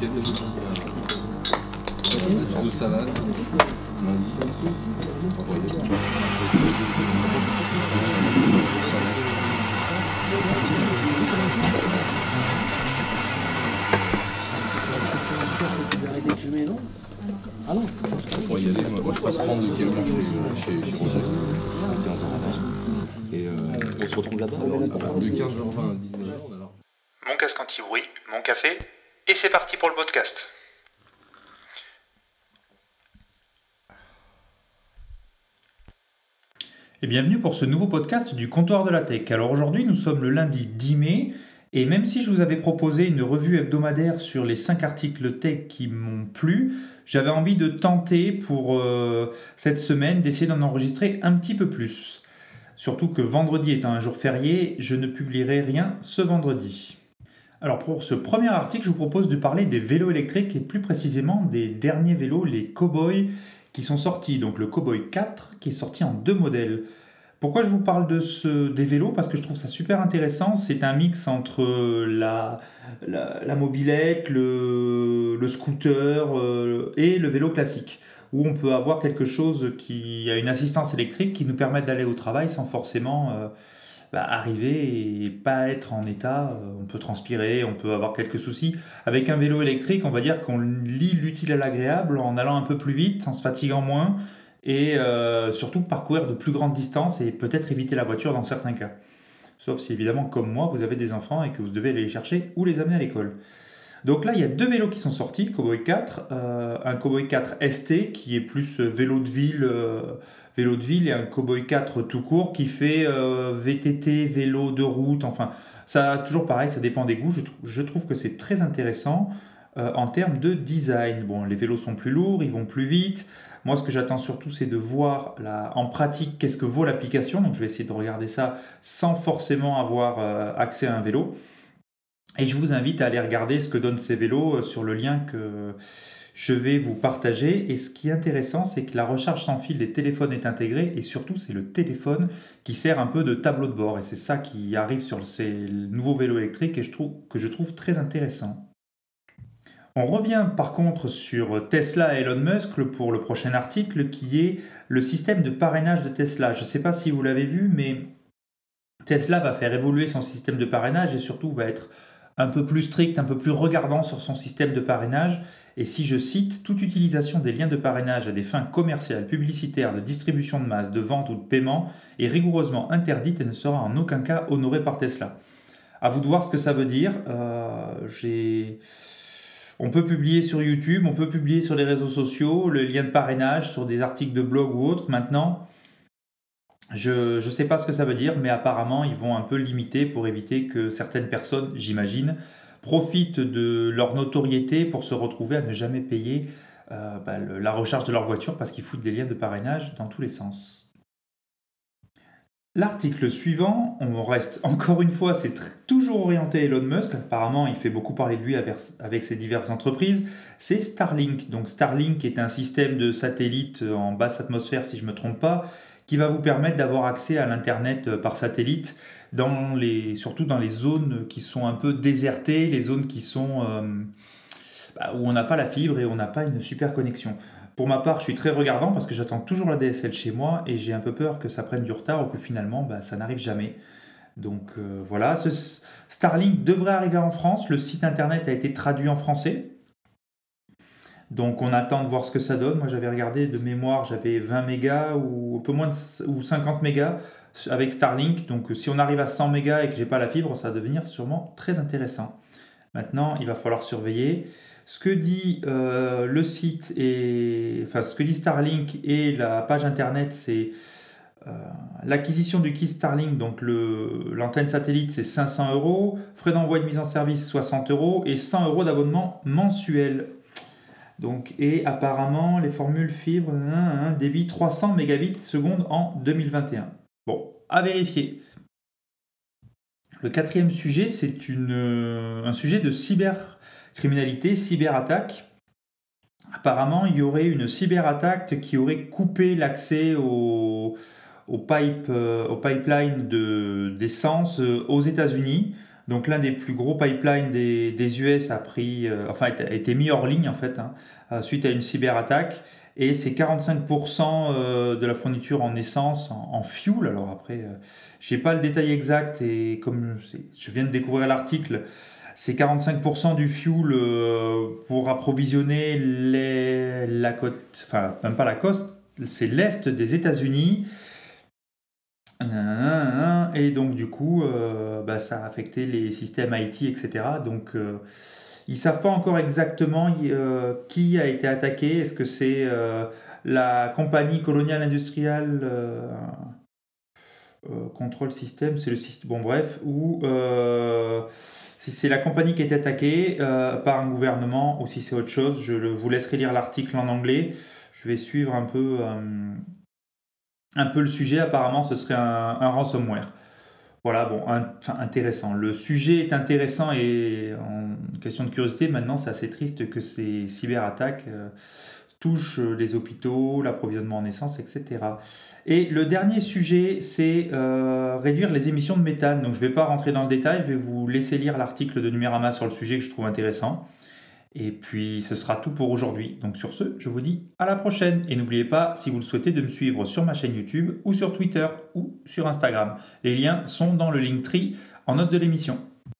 de salade. Ah non Pour y aller, moi, je passe prendre camion chez, chez, Roger, à 15h20. Et euh, on se retrouve là-bas de 15h20 à 19h. on a alors. Mon casque anti-bruit, mon café, et c'est parti pour le podcast. Et bienvenue pour ce nouveau podcast du comptoir de la tech. Alors aujourd'hui nous sommes le lundi 10 mai et même si je vous avais proposé une revue hebdomadaire sur les 5 articles tech qui m'ont plu, j'avais envie de tenter pour euh, cette semaine d'essayer d'en enregistrer un petit peu plus. Surtout que vendredi étant un jour férié, je ne publierai rien ce vendredi. Alors pour ce premier article, je vous propose de parler des vélos électriques et plus précisément des derniers vélos, les Cowboy, qui sont sortis. Donc le Cowboy 4 qui est sorti en deux modèles. Pourquoi je vous parle de ce, des vélos? Parce que je trouve ça super intéressant. C'est un mix entre la, la, la mobilette, le, le scooter euh, et le vélo classique. Où on peut avoir quelque chose qui a une assistance électrique qui nous permet d'aller au travail sans forcément euh, bah, arriver et pas être en état. Euh, On peut transpirer, on peut avoir quelques soucis. Avec un vélo électrique, on va dire qu'on lie l'utile à l'agréable en allant un peu plus vite, en se fatiguant moins et euh, surtout parcourir de plus grandes distances et peut-être éviter la voiture dans certains cas. Sauf si évidemment, comme moi, vous avez des enfants et que vous devez aller les chercher ou les amener à l'école. Donc là, il y a deux vélos qui sont sortis, le Cowboy 4, euh, un Cowboy 4 ST qui est plus euh, vélo de ville, euh, vélo de ville, et un Cowboy 4 tout court qui fait VTT, vélo de route, enfin, ça toujours pareil, ça dépend des goûts. Je, trou- je trouve que c'est très intéressant en termes de design. Bon, les vélos sont plus lourds, ils vont plus vite. Moi, ce que j'attends surtout, c'est de voir en pratique qu'est-ce que vaut l'application. Donc, je vais essayer de regarder ça sans forcément avoir accès à un vélo. Et je vous invite à aller regarder ce que donnent ces vélos euh, sur le lien que je vais vous partager. Et ce qui est intéressant, c'est que la recharge sans fil des téléphones est intégrée et surtout, c'est le téléphone qui sert un peu de tableau de bord. Et c'est ça qui arrive sur ces nouveaux vélos électriques et que je trouve très intéressant. On revient par contre sur Tesla et Elon Musk pour le prochain article qui est le système de parrainage de Tesla. Je ne sais pas si vous l'avez vu, mais Tesla va faire évoluer son système de parrainage et surtout va être un peu plus strict, un peu plus regardant sur son système de parrainage. Et si je cite, toute utilisation des liens de parrainage à des fins commerciales, publicitaires, de distribution de masse, de vente ou de paiement est rigoureusement interdite et ne sera en aucun cas honorée par Tesla. À vous de voir ce que ça veut dire. Euh. On peut publier sur YouTube, on peut publier sur les réseaux sociaux, le lien de parrainage sur des articles de blog ou autres. Maintenant, je ne sais pas ce que ça veut dire, mais apparemment, ils vont un peu limiter pour éviter que certaines personnes, j'imagine, profitent de leur notoriété pour se retrouver à ne jamais payer euh, bah, la recharge de leur voiture parce qu'ils foutent des liens de parrainage dans tous les sens. L'article suivant, on reste encore une fois, c'est toujours orienté Elon Musk. Apparemment, il fait beaucoup parler de lui avec, avec ses diverses entreprises. C'est Starlink. Donc Starlink est un système de satellite en basse atmosphère, si je ne me trompe pas, qui va vous permettre d'avoir accès à l'internet euh, par satellite, dans les, surtout dans les zones qui sont un peu désertées, les zones qui sont euh, bah, où on n'a pas la fibre et on n'a pas une super connexion. Pour ma part, je suis très regardant parce que j'attends toujours la DSL chez moi et j'ai un peu peur que ça prenne du retard ou que finalement bah, ça n'arrive jamais. Donc euh, voilà, Starlink devrait arriver en France. Le site internet a été traduit en français. Donc on attend de voir ce que ça donne. Moi j'avais regardé de mémoire, j'avais 20 mégas ou un peu moins ou 50 mégas avec Starlink. Donc si on arrive à 100 mégas et que j'ai pas la fibre, ça va devenir sûrement très intéressant. Maintenant, il va falloir surveiller. Ce que dit euh, le site et enfin ce que dit Starlink et la page internet, c'est euh, l'acquisition du kit Starlink, donc l'antenne satellite, c'est 500 euros, frais d'envoi et de mise en service 60 euros et 100 euros d'abonnement mensuel. Donc, et apparemment, les formules fibres, hein, débit 300 mégabits seconde en 2021. Bon, à vérifier. Le quatrième sujet, c'est euh, un sujet de cybercriminalité, cyberattaque. Apparemment, il y aurait une cyberattaque qui aurait coupé l'accès au, au, euh, pipeline de- d'essence euh, aux États-Unis. Donc l'un des plus gros pipelines des, US a pris, enfin a été mis hors ligne en fait hein, suite à une cyberattaque et c'est 45% de la fourniture en essence, en, fuel. Alors après, je n'ai pas le détail exact et comme je viens de découvrir l'article, c'est 45% du fuel pour approvisionner les, la côte, enfin même pas la côte, c'est l'est des États-Unis. Et donc du coup, euh, bah, ça a affecté les systèmes IT, etc. Donc euh, ils ne savent pas encore exactement euh, qui a été attaqué. Est-ce que c'est la compagnie coloniale industrielle Control System, c'est le système, bon bref, ou si c'est la compagnie qui a été attaquée par un gouvernement ou si c'est autre chose, je vous laisserai lire l'article en anglais. Je vais suivre un peu un peu le sujet. Apparemment, ce serait un, ransomware. Voilà, bon, intéressant. Le sujet est intéressant et en question de curiosité, maintenant, c'est assez triste que ces cyberattaques euh, touchent les hôpitaux, l'approvisionnement en essence, etc. Et le dernier sujet, c'est euh, réduire les émissions de méthane. Donc, je ne vais pas rentrer dans le détail, je vais vous laisser lire l'article de Numérama sur le sujet que je trouve intéressant. Et puis ce sera tout pour aujourd'hui. Donc sur ce, je vous dis à la prochaine. Et n'oubliez pas, si vous le souhaitez, de me suivre sur ma chaîne YouTube ou sur Twitter ou sur Instagram. Les liens sont dans le link tree en note de l'émission.